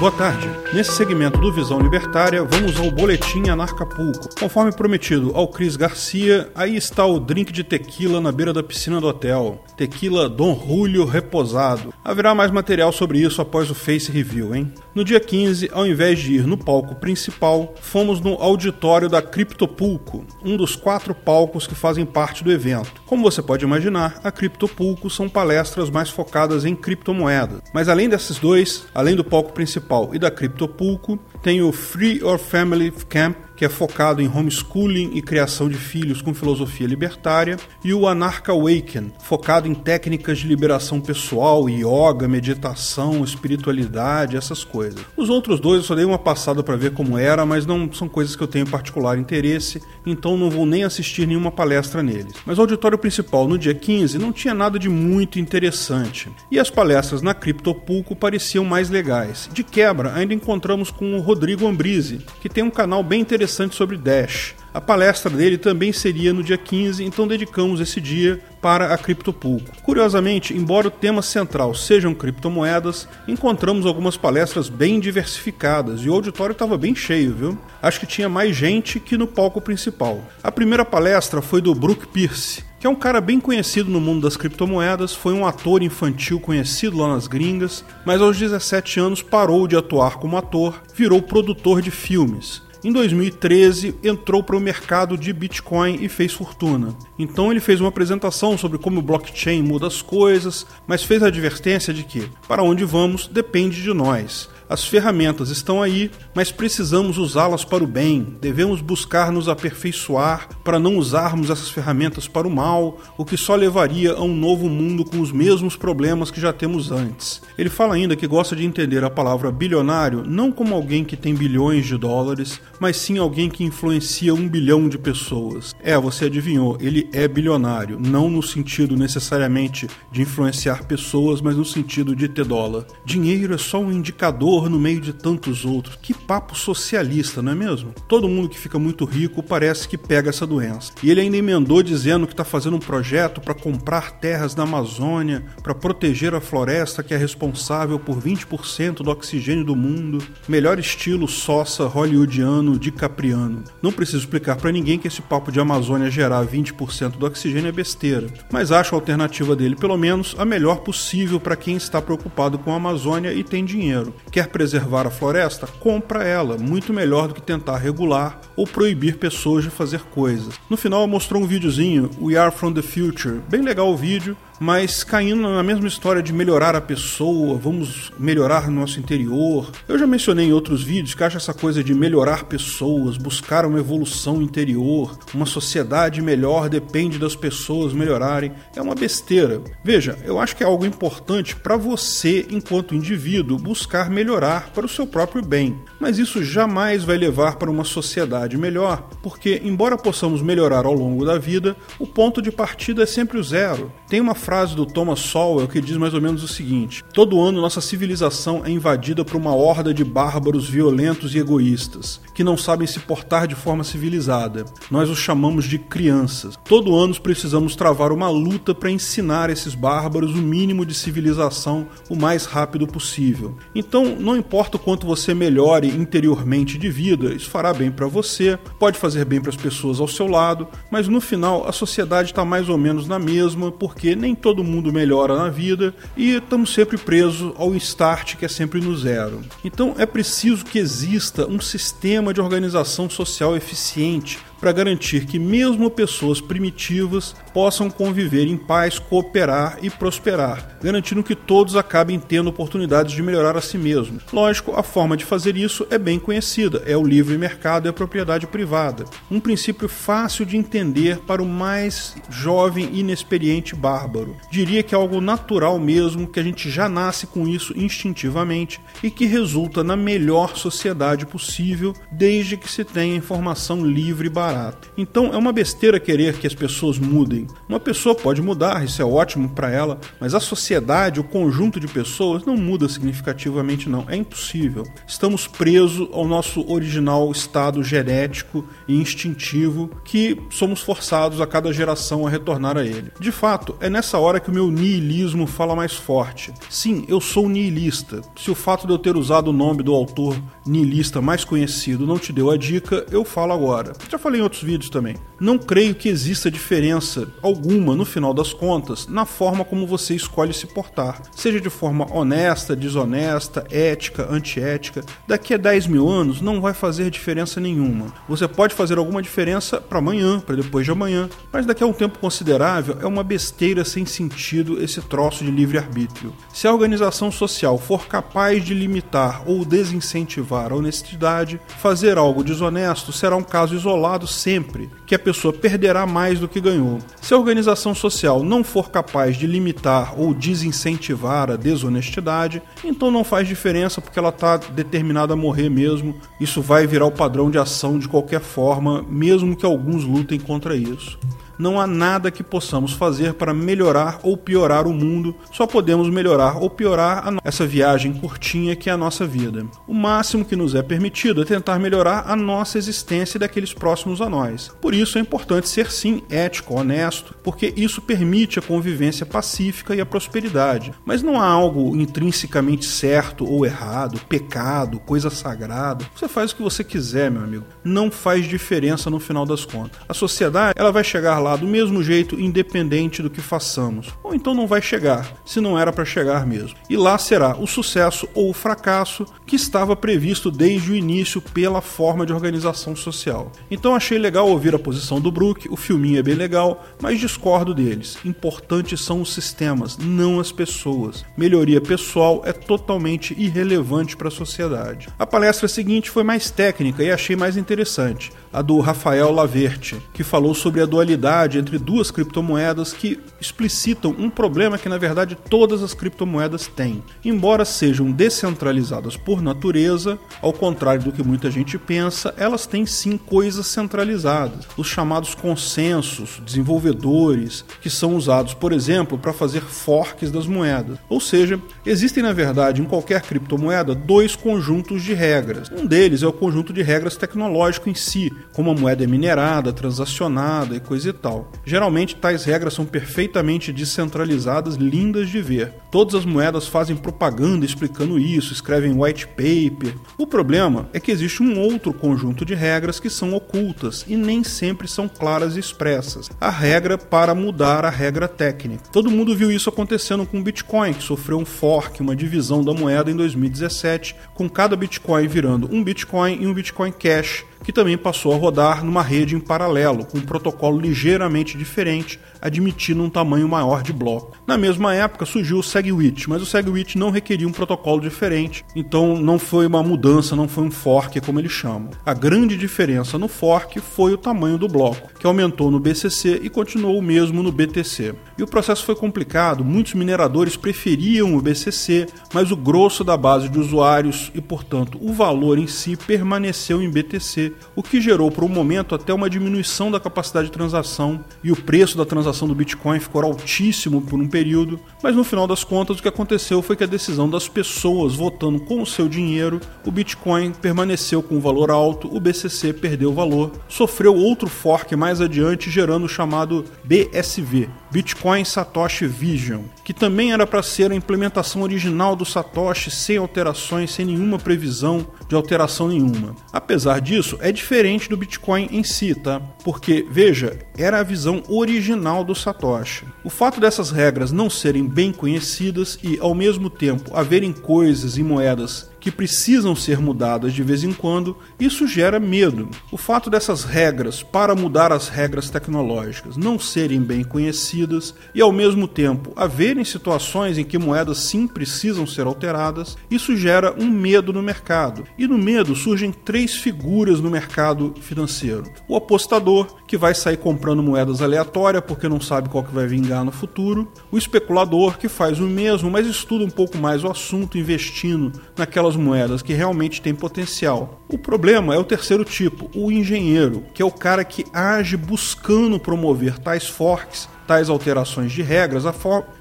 Boa tarde. Nesse segmento do Visão Libertária, vamos ao Boletim Anarcapulco. Conforme prometido ao Cris Garcia, aí está o drink de tequila na beira da piscina do hotel. Tequila Dom Julio Reposado. Haverá mais material sobre isso após o Face Review, hein? No dia 15, ao invés de ir no palco principal, fomos no auditório da Criptopulco, um dos quatro palcos que fazem parte do evento. Como você pode imaginar, a Criptopulco são palestras mais focadas em criptomoedas. Mas além desses dois, além do palco principal, principal e da Criptopulco, tem o Free Your Family Camp, que é focado em homeschooling e criação de filhos com filosofia libertária, e o Anarcha Awaken, focado em técnicas de liberação pessoal, yoga, meditação, espiritualidade, essas coisas. Os outros dois eu só dei uma passada para ver como era, mas não são coisas que eu tenho particular interesse, então não vou nem assistir nenhuma palestra neles. Mas o auditório principal no dia 15 não tinha nada de muito interessante, e as palestras na Criptopulco pareciam mais legais. De quebra, ainda encontramos com o Rodrigo Ambrise, que tem um canal bem interessante sobre Dash. A palestra dele também seria no dia 15, então dedicamos esse dia para a Criptopulco. Curiosamente, embora o tema central sejam criptomoedas, encontramos algumas palestras bem diversificadas e o auditório estava bem cheio, viu? Acho que tinha mais gente que no palco principal. A primeira palestra foi do Brooke Pierce, que é um cara bem conhecido no mundo das criptomoedas, foi um ator infantil conhecido lá nas gringas, mas aos 17 anos parou de atuar como ator, virou produtor de filmes. Em 2013, entrou para o mercado de Bitcoin e fez fortuna. Então ele fez uma apresentação sobre como o blockchain muda as coisas, mas fez a advertência de que para onde vamos depende de nós. As ferramentas estão aí, mas precisamos usá-las para o bem. Devemos buscar nos aperfeiçoar para não usarmos essas ferramentas para o mal, o que só levaria a um novo mundo com os mesmos problemas que já temos antes. Ele fala ainda que gosta de entender a palavra bilionário não como alguém que tem bilhões de dólares, mas sim alguém que influencia um bilhão de pessoas. É, você adivinhou, ele é bilionário, não no sentido necessariamente de influenciar pessoas, mas no sentido de ter dólar. Dinheiro é só um indicador no meio de tantos outros. Que papo socialista, não é mesmo? Todo mundo que fica muito rico parece que pega essa doença. E ele ainda emendou dizendo que está fazendo um projeto para comprar terras na Amazônia, para proteger a floresta que é responsável por 20% do oxigênio do mundo. Melhor estilo sossa hollywoodiano dicapriano. Não preciso explicar para ninguém que esse papo de Amazônia gerar 20% do oxigênio é besteira, mas acho a alternativa dele, pelo menos, a melhor possível para quem está preocupado com a Amazônia e tem dinheiro. Quer preservar a floresta, compra ela, muito melhor do que tentar regular ou proibir pessoas de fazer coisas. No final mostrou um videozinho, We Are From The Future, bem legal o vídeo, mas caindo na mesma história de melhorar a pessoa, vamos melhorar nosso interior. Eu já mencionei em outros vídeos que acho essa coisa de melhorar pessoas, buscar uma evolução interior, uma sociedade melhor depende das pessoas melhorarem, é uma besteira. Veja, eu acho que é algo importante para você, enquanto indivíduo, buscar melhorar para o seu próprio bem. Mas isso jamais vai levar para uma sociedade melhor, porque, embora possamos melhorar ao longo da vida, o ponto de partida é sempre o zero. Tem uma frase do Thomas Sowell que diz mais ou menos o seguinte: Todo ano nossa civilização é invadida por uma horda de bárbaros violentos e egoístas, que não sabem se portar de forma civilizada. Nós os chamamos de crianças. Todo ano precisamos travar uma luta para ensinar esses bárbaros o mínimo de civilização o mais rápido possível. Então, não importa o quanto você melhore interiormente de vida, isso fará bem para você, pode fazer bem para as pessoas ao seu lado, mas no final a sociedade está mais ou menos na mesma, porque nem todo mundo melhora na vida e estamos sempre presos ao start que é sempre no zero. Então é preciso que exista um sistema de organização social eficiente para garantir que mesmo pessoas primitivas possam conviver em paz, cooperar e prosperar, garantindo que todos acabem tendo oportunidades de melhorar a si mesmos. Lógico, a forma de fazer isso é bem conhecida, é o livre mercado e a propriedade privada. Um princípio fácil de entender para o mais jovem e inexperiente bárbaro. Diria que é algo natural mesmo, que a gente já nasce com isso instintivamente e que resulta na melhor sociedade possível, desde que se tenha informação livre e barata barato. Então é uma besteira querer que as pessoas mudem. Uma pessoa pode mudar, isso é ótimo para ela, mas a sociedade, o conjunto de pessoas não muda significativamente não. É impossível. Estamos presos ao nosso original estado genético e instintivo que somos forçados a cada geração a retornar a ele. De fato, é nessa hora que o meu niilismo fala mais forte. Sim, eu sou niilista. Se o fato de eu ter usado o nome do autor niilista mais conhecido não te deu a dica, eu falo agora. Já falei em outros vídeos também. Não creio que exista diferença alguma, no final das contas, na forma como você escolhe se portar. Seja de forma honesta, desonesta, ética, antiética. Daqui a 10 mil anos não vai fazer diferença nenhuma. Você pode fazer alguma diferença para amanhã, para depois de amanhã, mas daqui a um tempo considerável é uma besteira sem sentido esse troço de livre-arbítrio. Se a organização social for capaz de limitar ou desincentivar a honestidade, fazer algo desonesto será um caso isolado sempre, que a pessoa perderá mais do que ganhou. Se a organização social não for capaz de limitar ou desincentivar a desonestidade, então não faz diferença porque ela está determinada a morrer mesmo. Isso vai virar o padrão de ação de qualquer forma, mesmo que alguns lutem contra isso não há nada que possamos fazer para melhorar ou piorar o mundo, só podemos melhorar ou piorar essa viagem curtinha que é a nossa vida. O máximo que nos é permitido é tentar melhorar a nossa existência e daqueles próximos a nós. Por isso é importante ser sim ético, honesto, porque isso permite a convivência pacífica e a prosperidade. Mas não há algo intrinsecamente certo ou errado, pecado, coisa sagrada. Você faz o que você quiser, meu amigo. Não faz diferença no final das contas. A sociedade, ela vai chegar lá do mesmo jeito, independente do que façamos. Ou então não vai chegar, se não era para chegar mesmo. E lá será o sucesso ou o fracasso que estava previsto desde o início pela forma de organização social. Então achei legal ouvir a posição do Brook, o filminho é bem legal, mas discordo deles. Importantes são os sistemas, não as pessoas. Melhoria pessoal é totalmente irrelevante para a sociedade. A palestra seguinte foi mais técnica e achei mais interessante, a do Rafael Laverte, que falou sobre a dualidade entre duas criptomoedas que explicitam um problema que na verdade todas as criptomoedas têm. Embora sejam descentralizadas por natureza, ao contrário do que muita gente pensa, elas têm sim coisas centralizadas, os chamados consensos, desenvolvedores, que são usados, por exemplo, para fazer forks das moedas. Ou seja, existem na verdade em qualquer criptomoeda dois conjuntos de regras. Um deles é o conjunto de regras tecnológico em si, como a moeda é minerada, transacionada e coisa e tal. Geralmente, tais regras são perfeitamente descentralizadas, lindas de ver. Todas as moedas fazem propaganda explicando isso, escrevem white paper. O problema é que existe um outro conjunto de regras que são ocultas e nem sempre são claras e expressas. A regra para mudar a regra técnica. Todo mundo viu isso acontecendo com o Bitcoin, que sofreu um fork, uma divisão da moeda em 2017, com cada Bitcoin virando um Bitcoin e um Bitcoin Cash que também passou a rodar numa rede em paralelo, com um protocolo ligeiramente diferente, admitindo um tamanho maior de bloco. Na mesma época surgiu o SegWit, mas o SegWit não requeria um protocolo diferente, então não foi uma mudança, não foi um fork como eles chamam. A grande diferença no fork foi o tamanho do bloco, que aumentou no BCC e continuou o mesmo no BTC. E o processo foi complicado, muitos mineradores preferiam o BCC, mas o grosso da base de usuários e, portanto, o valor em si permaneceu em BTC o que gerou por um momento até uma diminuição da capacidade de transação e o preço da transação do Bitcoin ficou altíssimo por um período, mas no final das contas o que aconteceu foi que a decisão das pessoas votando com o seu dinheiro, o Bitcoin permaneceu com um valor alto, o BCC perdeu valor, sofreu outro fork mais adiante gerando o chamado BSV, Bitcoin Satoshi Vision, que também era para ser a implementação original do Satoshi sem alterações, sem nenhuma previsão de alteração nenhuma. Apesar disso, é diferente do Bitcoin em si, tá? Porque, veja, era a visão original do Satoshi. O fato dessas regras não serem bem conhecidas e, ao mesmo tempo, haverem coisas e moedas que precisam ser mudadas de vez em quando, isso gera medo. O fato dessas regras para mudar as regras tecnológicas não serem bem conhecidas e ao mesmo tempo haverem situações em que moedas sim precisam ser alteradas, isso gera um medo no mercado. E no medo surgem três figuras no mercado financeiro: o apostador, que vai sair comprando moedas aleatórias porque não sabe qual que vai vingar no futuro, o especulador, que faz o mesmo, mas estuda um pouco mais o assunto, investindo naquelas aquelas moedas que realmente têm potencial. O problema é o terceiro tipo, o engenheiro, que é o cara que age buscando promover tais forks tais alterações de regras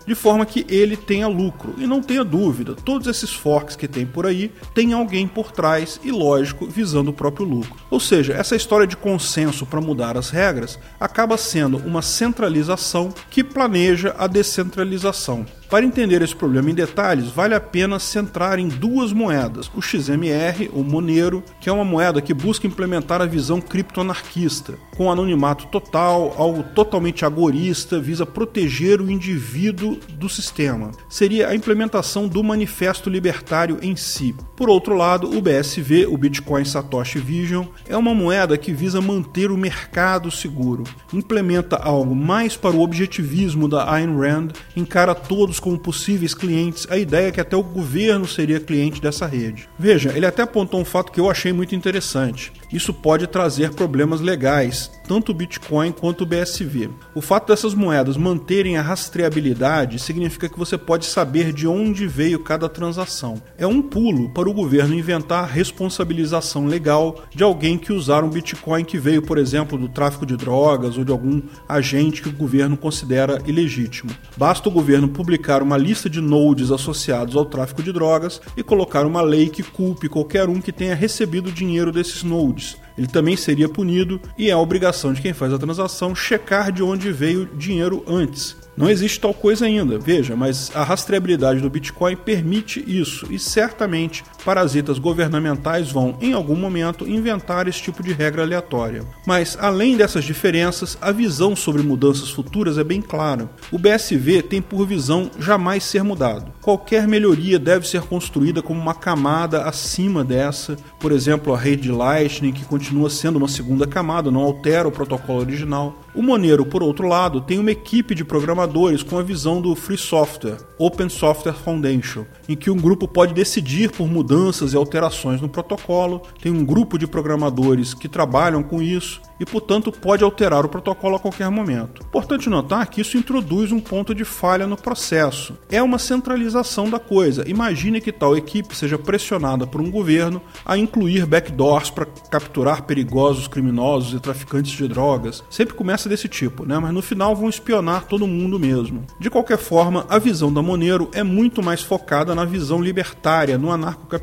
de forma que ele tenha lucro. E não tenha dúvida, todos esses forks que tem por aí tem alguém por trás e, lógico, visando o próprio lucro. Ou seja, essa história de consenso para mudar as regras acaba sendo uma centralização que planeja a descentralização. Para entender esse problema em detalhes, vale a pena centrar em duas moedas: o XMR, o Monero, que é uma moeda que busca implementar a visão criptoanarquista, com anonimato total, algo totalmente agorista, visa proteger o indivíduo do sistema. Seria a implementação do manifesto libertário em si. Por outro lado, o BSV, o Bitcoin Satoshi Vision, é uma moeda que visa manter o mercado seguro. Implementa algo mais para o objetivismo da Ayn Rand, encara todos como possíveis clientes, a ideia é que até o governo seria cliente dessa rede. Veja, ele até apontou um fato que eu achei muito interessante. Isso pode trazer problemas legais, tanto o Bitcoin quanto o BSV. O fato dessas moedas manterem a rastreabilidade significa que você pode saber de onde veio cada transação. É um pulo para o governo inventar responsabilização legal de alguém que usar um Bitcoin que veio, por exemplo, do tráfico de drogas ou de algum agente que o governo considera ilegítimo. Basta o governo publicar uma lista de nodes associados ao tráfico de drogas e colocar uma lei que culpe qualquer um que tenha recebido dinheiro desses nodes ele também seria punido e é a obrigação de quem faz a transação checar de onde veio o dinheiro antes. Não existe tal coisa ainda, veja, mas a rastreabilidade do Bitcoin permite isso e certamente parasitas governamentais vão, em algum momento, inventar esse tipo de regra aleatória. Mas, além dessas diferenças, a visão sobre mudanças futuras é bem clara. O BSV tem por visão jamais ser mudado. Qualquer melhoria deve ser construída como uma camada acima dessa, por exemplo, a rede Lightning, que continua sendo uma segunda camada, não altera o protocolo original. O Monero, por outro lado, tem uma equipe de programadores com a visão do Free Software, Open Software Foundation, em que um grupo pode decidir por mudanças e alterações no protocolo, tem um grupo de programadores que trabalham com isso e, portanto, pode alterar o protocolo a qualquer momento. Importante notar que isso introduz um ponto de falha no processo. É uma centralização da coisa. Imagine que tal equipe seja pressionada por um governo a incluir backdoors para capturar perigosos criminosos e traficantes de drogas. Sempre começa desse tipo, né? Mas no final vão espionar todo mundo mesmo. De qualquer forma, a visão da Monero é muito mais focada na visão libertária, no anarcocapitalismo.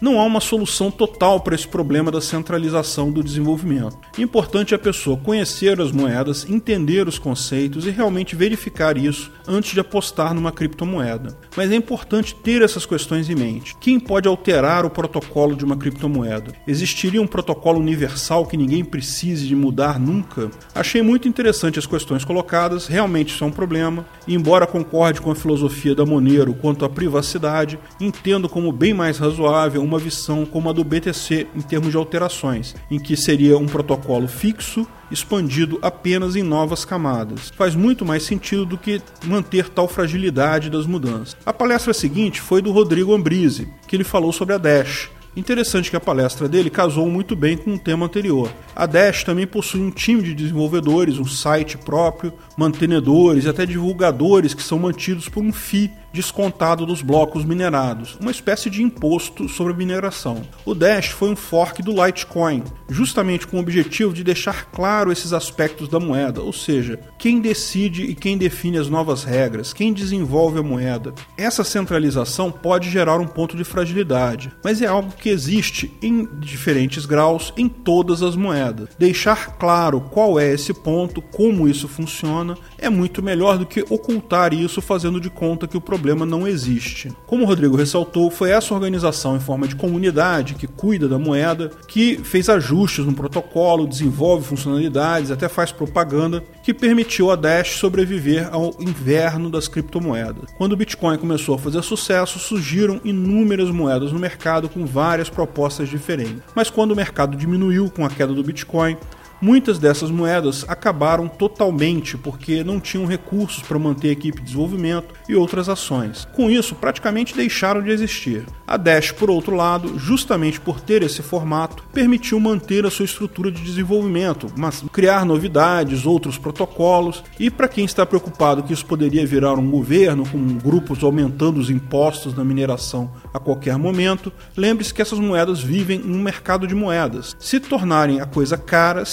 Não há uma solução total para esse problema da centralização do desenvolvimento. Importante é a pessoa conhecer as moedas, entender os conceitos e realmente verificar isso antes de apostar numa criptomoeda. Mas é importante ter essas questões em mente. Quem pode alterar o protocolo de uma criptomoeda? Existiria um protocolo universal que ninguém precise de mudar nunca? Achei muito interessante as questões colocadas, realmente isso é um problema. E embora concorde com a filosofia da Monero quanto à privacidade, entendo como bem mais razoável uma visão como a do BTC em termos de alterações, em que seria um protocolo fixo expandido apenas em novas camadas. Faz muito mais sentido do que manter tal fragilidade das mudanças. A palestra seguinte foi do Rodrigo Ambrise, que ele falou sobre a Dash. Interessante que a palestra dele casou muito bem com o tema anterior. A Dash também possui um time de desenvolvedores, um site próprio, mantenedores e até divulgadores que são mantidos por um FII descontado dos blocos minerados, uma espécie de imposto sobre a mineração. O Dash foi um fork do Litecoin, justamente com o objetivo de deixar claro esses aspectos da moeda, ou seja, quem decide e quem define as novas regras, quem desenvolve a moeda. Essa centralização pode gerar um ponto de fragilidade, mas é algo que existe em diferentes graus em todas as moedas. Deixar claro qual é esse ponto, como isso funciona, é muito melhor do que ocultar isso fazendo de conta que o problema não existe. Como o Rodrigo ressaltou, foi essa organização em forma de comunidade que cuida da moeda, que fez ajustes no protocolo, desenvolve funcionalidades, até faz propaganda, que permitiu a Dash sobreviver ao inverno das criptomoedas. Quando o Bitcoin começou a fazer sucesso, surgiram inúmeras moedas no mercado com várias propostas diferentes. Mas quando o mercado diminuiu com a queda do Bitcoin, Muitas dessas moedas acabaram totalmente porque não tinham recursos para manter a equipe de desenvolvimento e outras ações. Com isso, praticamente deixaram de existir. A Dash, por outro lado, justamente por ter esse formato, permitiu manter a sua estrutura de desenvolvimento, mas criar novidades, outros protocolos, e para quem está preocupado que isso poderia virar um governo com grupos aumentando os impostos na mineração a qualquer momento, lembre-se que essas moedas vivem em um mercado de moedas. Se tornarem a coisa cara,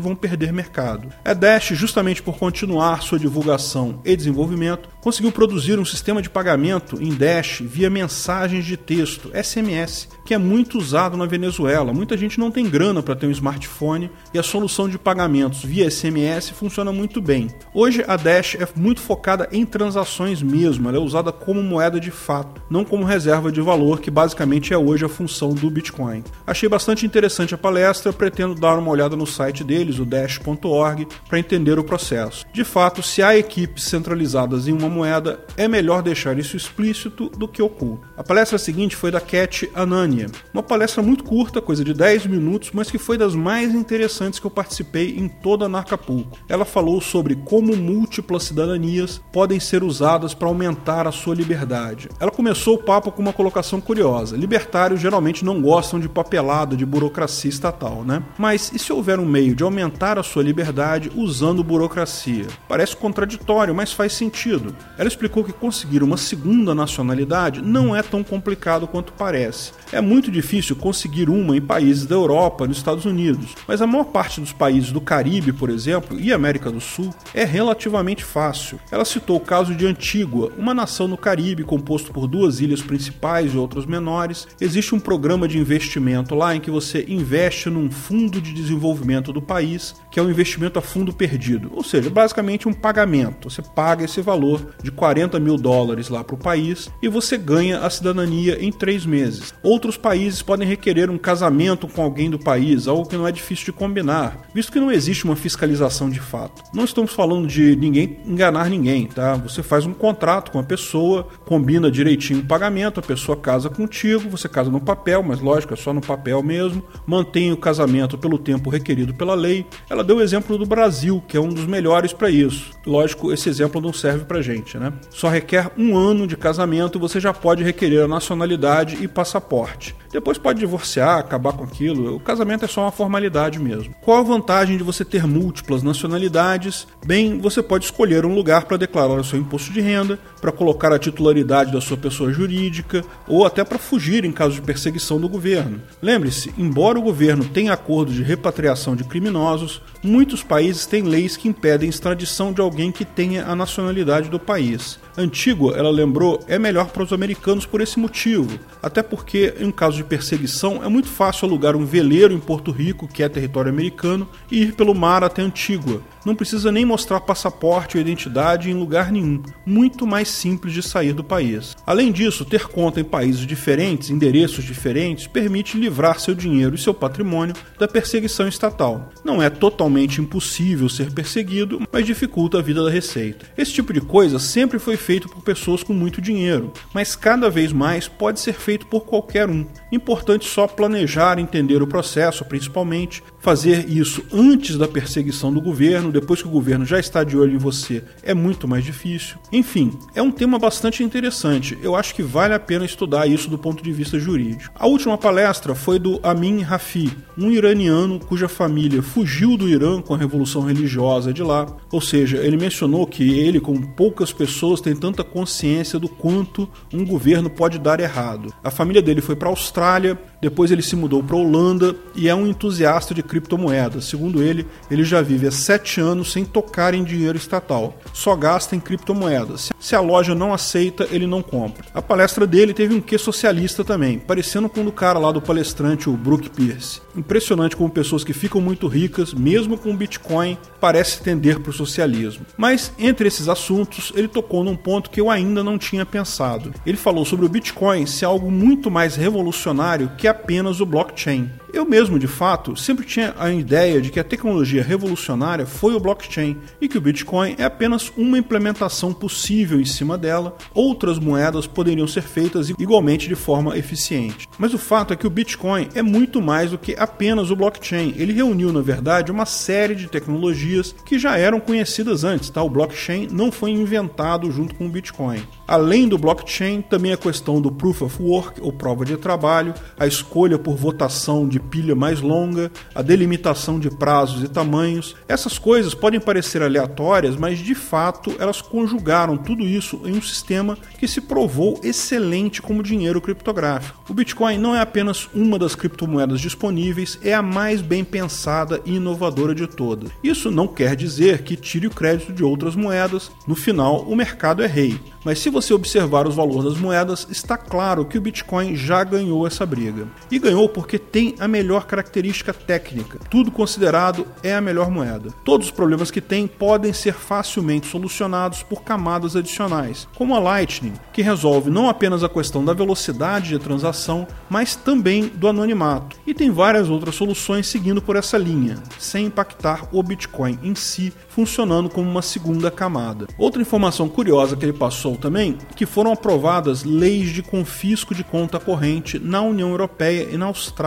vão perder mercado. A Dash, justamente por continuar sua divulgação e desenvolvimento, conseguiu produzir um sistema de pagamento em Dash via mensagens de texto, SMS, que é muito usado na Venezuela. Muita gente não tem grana para ter um smartphone e a solução de pagamentos via SMS funciona muito bem. Hoje a Dash é muito focada em transações mesmo, ela é usada como moeda de fato, não como reserva de valor, que basicamente é hoje a função do Bitcoin. Achei bastante interessante a palestra, pretendo dar uma olhada no site deles, o dash.org, para entender o processo. De fato, se há equipes centralizadas em uma moeda, é melhor deixar isso explícito do que oculto. A palestra seguinte foi da Cat Anania, uma palestra muito curta, coisa de 10 minutos, mas que foi das mais interessantes que eu participei em toda a Narcapulco. Ela falou sobre como múltiplas cidadanias podem ser usadas para aumentar a sua liberdade. Ela começou o papo com uma colocação curiosa. Libertários geralmente não gostam de papelada, de burocracia estatal, né? Mas e se houver um meio de aumentar a sua liberdade usando burocracia? Parece contraditório, mas faz sentido. Ela explicou que conseguir uma segunda nacionalidade não é tão complicado quanto parece. É muito difícil conseguir uma em países da Europa, nos Estados Unidos, mas a maior parte dos países do Caribe, por exemplo, e América do Sul é relativamente fácil. Ela citou o caso de Antígua, uma nação no Caribe composto por duas ilhas principais e outras menores. Existe um programa de investimento lá em que você investe num fundo de desenvolvimento do país, que é um investimento a fundo perdido, ou seja, basicamente um pagamento. Você paga esse valor de 40 mil dólares lá para o país e você ganha a cidadania em três meses. Outros países podem requerer um casamento com alguém do país, algo que não é difícil de combinar, visto que não existe uma fiscalização de fato. Não estamos falando de ninguém enganar ninguém, tá? Você faz um contrato com a pessoa, combina direitinho o pagamento, a pessoa casa contigo, você casa no papel, mas lógico, é só no papel mesmo, mantém o casamento pelo tempo requerido pela lei. Ela deu o exemplo do Brasil, que é um dos melhores para isso. Lógico, esse exemplo não serve pra gente, né? Só requer um ano de casamento e você já pode requerer a nacionalidade e passaporte. Depois pode divorciar, acabar com aquilo. O casamento é só uma formalidade mesmo. Qual a vantagem de você ter múltiplas nacionalidades? Bem, você pode escolher um lugar para declarar o seu imposto de renda, para colocar a titularidade da sua pessoa jurídica ou até para fugir em caso de perseguição do governo. Lembre-se, embora o governo tenha acordos de repatriação de criminosos, muitos países têm leis que impedem extradição de alguém que tenha a nacionalidade do país. Antígua, ela lembrou, é melhor para os americanos por esse motivo, até porque em caso de perseguição é muito fácil alugar um veleiro em Porto Rico, que é território americano, e ir pelo mar até Antígua. Não precisa nem mostrar passaporte ou identidade em lugar nenhum, muito mais simples de sair do país. Além disso, ter conta em países diferentes, endereços diferentes, permite livrar seu dinheiro e seu patrimônio da perseguição estatal. Não é totalmente impossível ser perseguido, mas dificulta a vida da Receita. Esse tipo de coisa sempre foi feito por pessoas com muito dinheiro, mas cada vez mais pode ser feito por qualquer um. Importante só planejar, entender o processo, principalmente, fazer isso antes da perseguição do governo, depois que o governo já está de olho em você, é muito mais difícil. Enfim, é um tema bastante interessante. Eu acho que vale a pena estudar isso do ponto de vista jurídico. A última palestra foi do Amin Rafi, um iraniano cuja família fugiu do Irã com a revolução religiosa de lá. Ou seja, ele mencionou que ele, com poucas pessoas, tem tanta consciência do quanto um governo pode dar errado. A família dele foi para a Austrália, depois ele se mudou para a Holanda e é um entusiasta de criptomoedas. Segundo ele, ele já vive há sete anos sem tocar em dinheiro estatal, só gasta em criptomoedas. Se a loja não aceita, ele não compra. A palestra dele teve um quê socialista também, parecendo com o do cara lá do palestrante, o Brooke Pierce. Impressionante como pessoas que ficam muito ricas, mesmo com Bitcoin, parece tender para o socialismo. Mas entre esses assuntos, ele tocou num ponto que eu ainda não tinha pensado. Ele falou sobre o Bitcoin ser algo muito mais revolucionário que apenas o blockchain. Eu mesmo, de fato, sempre tinha a ideia de que a tecnologia revolucionária foi o blockchain e que o Bitcoin é apenas uma implementação possível em cima dela. Outras moedas poderiam ser feitas igualmente de forma eficiente. Mas o fato é que o Bitcoin é muito mais do que apenas o blockchain. Ele reuniu, na verdade, uma série de tecnologias que já eram conhecidas antes. Tá? O blockchain não foi inventado junto com o Bitcoin. Além do blockchain, também a questão do proof of work, ou prova de trabalho, a escolha por votação de pilha mais longa, a delimitação de prazos e tamanhos. Essas coisas podem parecer aleatórias, mas de fato elas conjugaram tudo isso em um sistema que se provou excelente como dinheiro criptográfico. O Bitcoin não é apenas uma das criptomoedas disponíveis, é a mais bem pensada e inovadora de todas. Isso não quer dizer que tire o crédito de outras moedas, no final o mercado é rei. Mas se você observar os valores das moedas, está claro que o Bitcoin já ganhou essa briga. E ganhou porque tem a melhor característica técnica. Tudo considerado é a melhor moeda. Todos os problemas que tem podem ser facilmente solucionados por camadas adicionais, como a Lightning, que resolve não apenas a questão da velocidade de transação, mas também do anonimato. E tem várias outras soluções seguindo por essa linha, sem impactar o Bitcoin em si, funcionando como uma segunda camada. Outra informação curiosa que ele passou também que foram aprovadas leis de confisco de conta corrente na União Europeia e na Austrália.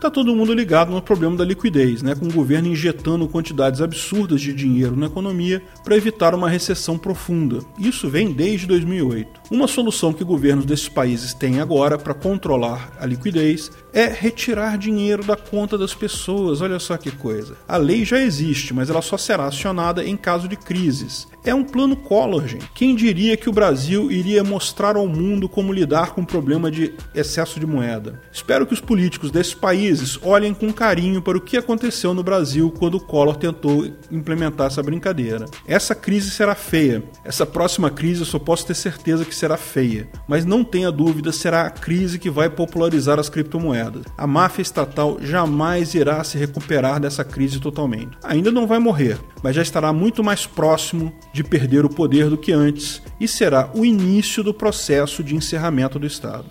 Tá todo mundo ligado no problema da liquidez, né, com o governo injetando quantidades absurdas de dinheiro na economia para evitar uma recessão profunda. Isso vem desde 2008. Uma solução que governos desses países têm agora para controlar a liquidez é retirar dinheiro da conta das pessoas. Olha só que coisa. A lei já existe, mas ela só será acionada em caso de crises. É um plano Collor, gente. Quem diria que o Brasil iria mostrar ao mundo como lidar com o problema de excesso de moeda? Espero que os políticos desses países olhem com carinho para o que aconteceu no Brasil quando o Collor tentou implementar essa brincadeira. Essa crise será feia. Essa próxima crise eu só posso ter certeza que será feia. Mas não tenha dúvida, será a crise que vai popularizar as criptomoedas. A máfia estatal jamais irá se recuperar dessa crise totalmente. Ainda não vai morrer, mas já estará muito mais próximo de perder o poder do que antes e será o início do processo de encerramento do Estado.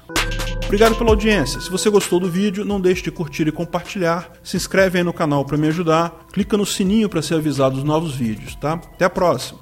Obrigado pela audiência. Se você gostou do vídeo, não deixe de curtir e compartilhar. Se inscreve aí no canal para me ajudar. Clica no sininho para ser avisado dos novos vídeos, tá? Até a próxima.